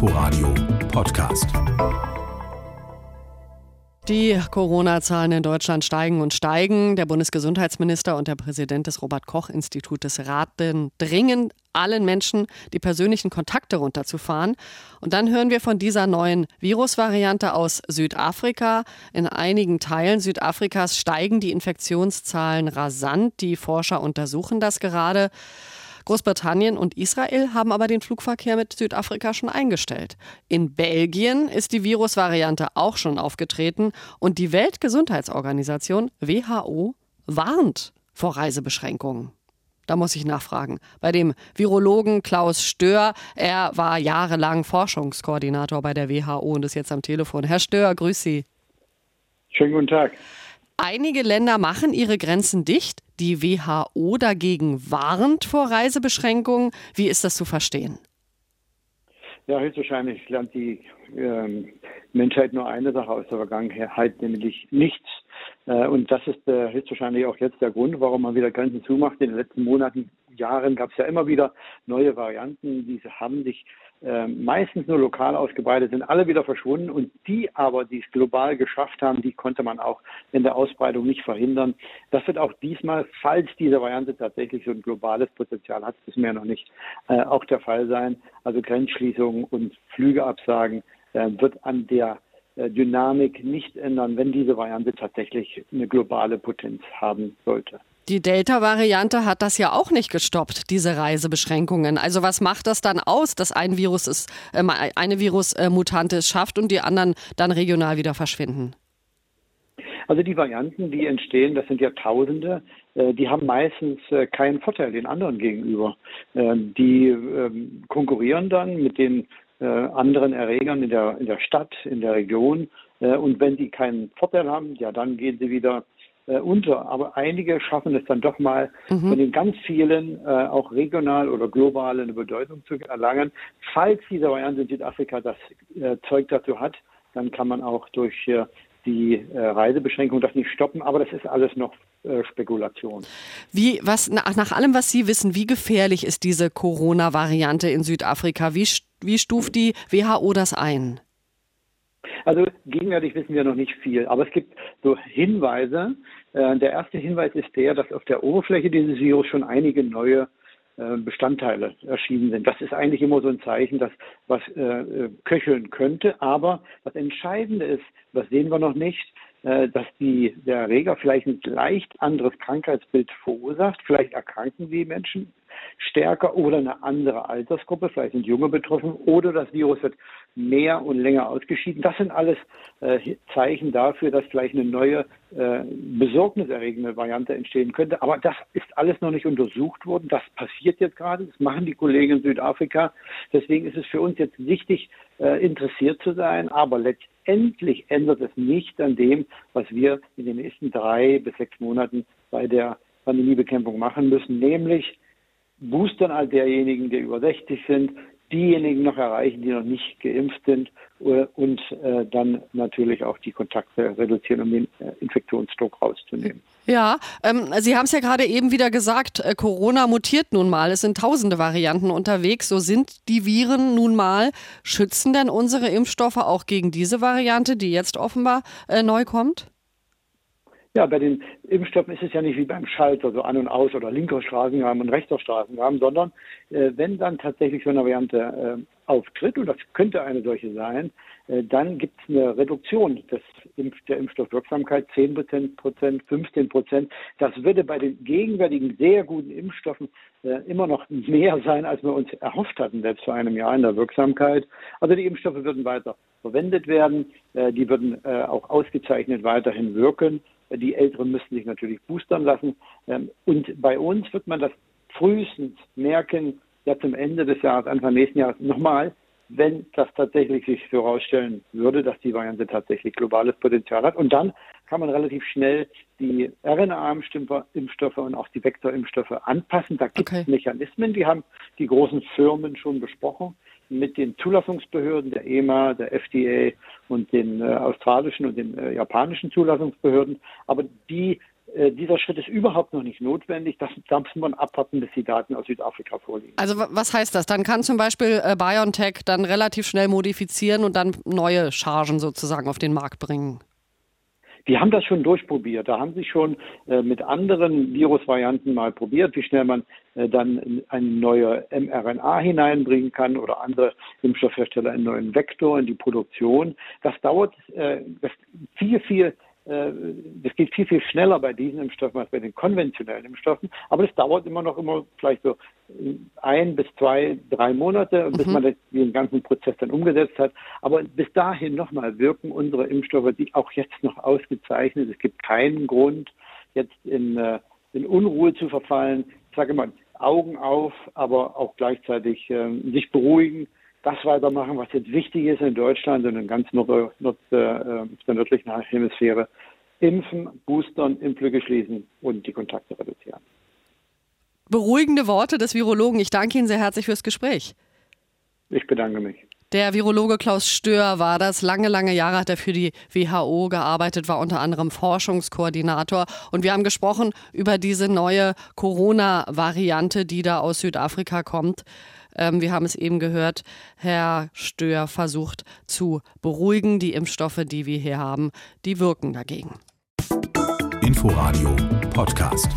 Inforadio Podcast. Die Corona-Zahlen in Deutschland steigen und steigen. Der Bundesgesundheitsminister und der Präsident des Robert-Koch-Institutes raten dringend allen Menschen, die persönlichen Kontakte runterzufahren. Und dann hören wir von dieser neuen Virusvariante aus Südafrika. In einigen Teilen Südafrikas steigen die Infektionszahlen rasant. Die Forscher untersuchen das gerade. Großbritannien und Israel haben aber den Flugverkehr mit Südafrika schon eingestellt. In Belgien ist die Virusvariante auch schon aufgetreten und die Weltgesundheitsorganisation WHO warnt vor Reisebeschränkungen. Da muss ich nachfragen. Bei dem Virologen Klaus Stör, er war jahrelang Forschungskoordinator bei der WHO und ist jetzt am Telefon. Herr Stör, grüß Sie. Schönen guten Tag. Einige Länder machen ihre Grenzen dicht. Die WHO dagegen warnt vor Reisebeschränkungen. Wie ist das zu verstehen? Ja, höchstwahrscheinlich lernt die äh, Menschheit nur eine Sache aus der Vergangenheit, nämlich nichts. Äh, und das ist äh, höchstwahrscheinlich auch jetzt der Grund, warum man wieder Grenzen zumacht. In den letzten Monaten, Jahren gab es ja immer wieder neue Varianten. Diese haben sich äh, meistens nur lokal ausgebreitet, sind alle wieder verschwunden und die aber, die es global geschafft haben, die konnte man auch in der Ausbreitung nicht verhindern. Das wird auch diesmal, falls diese Variante tatsächlich so ein globales Potenzial hat, wissen wir noch nicht, äh, auch der Fall sein. Also Grenzschließungen und Flügeabsagen äh, wird an der äh, Dynamik nicht ändern, wenn diese Variante tatsächlich eine globale Potenz haben sollte. Die Delta-Variante hat das ja auch nicht gestoppt, diese Reisebeschränkungen. Also was macht das dann aus, dass ein Virus ist, äh, eine Virusmutante es schafft und die anderen dann regional wieder verschwinden? Also die Varianten, die entstehen, das sind ja Tausende, äh, die haben meistens äh, keinen Vorteil den anderen gegenüber. Ähm, die ähm, konkurrieren dann mit den äh, anderen Erregern in der, in der Stadt, in der Region. Und wenn die keinen Vorteil haben, ja, dann gehen sie wieder äh, unter. Aber einige schaffen es dann doch mal, mhm. von den ganz vielen äh, auch regional oder global eine Bedeutung zu erlangen. Falls diese Variante in Südafrika das äh, Zeug dazu hat, dann kann man auch durch äh, die äh, Reisebeschränkung das nicht stoppen. Aber das ist alles noch äh, Spekulation. Wie, was, nach, nach allem, was Sie wissen, wie gefährlich ist diese Corona-Variante in Südafrika? Wie, wie stuft die WHO das ein? Also gegenwärtig wissen wir noch nicht viel, aber es gibt so Hinweise. Äh, der erste Hinweis ist der, dass auf der Oberfläche dieses Virus schon einige neue äh, Bestandteile erschienen sind. Das ist eigentlich immer so ein Zeichen, dass was äh, köcheln könnte. Aber das Entscheidende ist, das sehen wir noch nicht, dass die, der Erreger vielleicht ein leicht anderes Krankheitsbild verursacht. Vielleicht erkranken die Menschen stärker oder eine andere Altersgruppe, vielleicht sind Junge betroffen oder das Virus wird mehr und länger ausgeschieden. Das sind alles äh, Zeichen dafür, dass vielleicht eine neue äh, besorgniserregende Variante entstehen könnte. Aber das ist alles noch nicht untersucht worden. Das passiert jetzt gerade. Das machen die Kollegen in Südafrika. Deswegen ist es für uns jetzt wichtig, äh, interessiert zu sein. Aber letztendlich ändert es nicht an dem, was wir in den nächsten drei bis sechs Monaten bei der Pandemiebekämpfung machen müssen, nämlich boostern all derjenigen, die über 60 sind, diejenigen noch erreichen, die noch nicht geimpft sind äh, und äh, dann natürlich auch die Kontakte reduzieren, um den äh, Infektionsdruck rauszunehmen. Ja, ähm, Sie haben es ja gerade eben wieder gesagt, äh, Corona mutiert nun mal. Es sind tausende Varianten unterwegs. So sind die Viren nun mal. Schützen denn unsere Impfstoffe auch gegen diese Variante, die jetzt offenbar neu kommt? Ja, bei den Impfstoffen ist es ja nicht wie beim Schalter, so an und aus oder linker Straßenrahmen und rechter Straßenrahmen, sondern äh, wenn dann tatsächlich so eine Variante äh, auftritt, und das könnte eine solche sein, äh, dann gibt es eine Reduktion des Impf der Impfstoffwirksamkeit, 10 Prozent, 15 Prozent. Das würde bei den gegenwärtigen sehr guten Impfstoffen äh, immer noch mehr sein, als wir uns erhofft hatten, selbst vor einem Jahr in der Wirksamkeit. Also die Impfstoffe würden weiter verwendet werden, äh, die würden äh, auch ausgezeichnet weiterhin wirken. Die Älteren müssten sich natürlich boostern lassen. Ähm, und bei uns wird man das frühestens merken, ja zum Ende des Jahres, Anfang nächsten Jahres nochmal, wenn das tatsächlich sich herausstellen würde, dass die Variante tatsächlich globales Potenzial hat. Und dann kann man relativ schnell die RNA-Impfstoffe und auch die Vektorimpfstoffe anpassen. Da gibt es okay. Mechanismen, die haben die großen Firmen schon besprochen mit den Zulassungsbehörden der EMA, der FDA und den äh, australischen und den äh, japanischen Zulassungsbehörden. Aber die äh, dieser Schritt ist überhaupt noch nicht notwendig. Das, da muss man abwarten, bis die Daten aus Südafrika vorliegen. Also was heißt das? Dann kann zum Beispiel äh, BioNTech dann relativ schnell modifizieren und dann neue Chargen sozusagen auf den Markt bringen. Die haben das schon durchprobiert. Da haben sie schon äh, mit anderen Virusvarianten mal probiert, wie schnell man äh, dann eine neue mRNA hineinbringen kann oder andere Impfstoffhersteller einen neuen Vektor in die Produktion. Das dauert äh, das viel, viel das geht viel, viel schneller bei diesen Impfstoffen als bei den konventionellen Impfstoffen. Aber das dauert immer noch immer vielleicht so ein bis zwei, drei Monate, bis mhm. man den ganzen Prozess dann umgesetzt hat. Aber bis dahin nochmal wirken unsere Impfstoffe, die auch jetzt noch ausgezeichnet. Es gibt keinen Grund, jetzt in, äh, in Unruhe zu verfallen. Ich sage immer, Augen auf, aber auch gleichzeitig äh, sich beruhigen das weitermachen, was jetzt wichtig ist in Deutschland und in ganz Nord, Nord, äh, der nördlichen Hemisphäre. Impfen, boostern, Impflücke schließen und die Kontakte reduzieren. Beruhigende Worte des Virologen. Ich danke Ihnen sehr herzlich fürs Gespräch. Ich bedanke mich. Der Virologe Klaus Stör war das. Lange, lange Jahre hat er für die WHO gearbeitet, war unter anderem Forschungskoordinator. Und wir haben gesprochen über diese neue Corona-Variante, die da aus Südafrika kommt. Ähm, wir haben es eben gehört, Herr Stör versucht zu beruhigen. Die Impfstoffe, die wir hier haben, die wirken dagegen. Inforadio Podcast.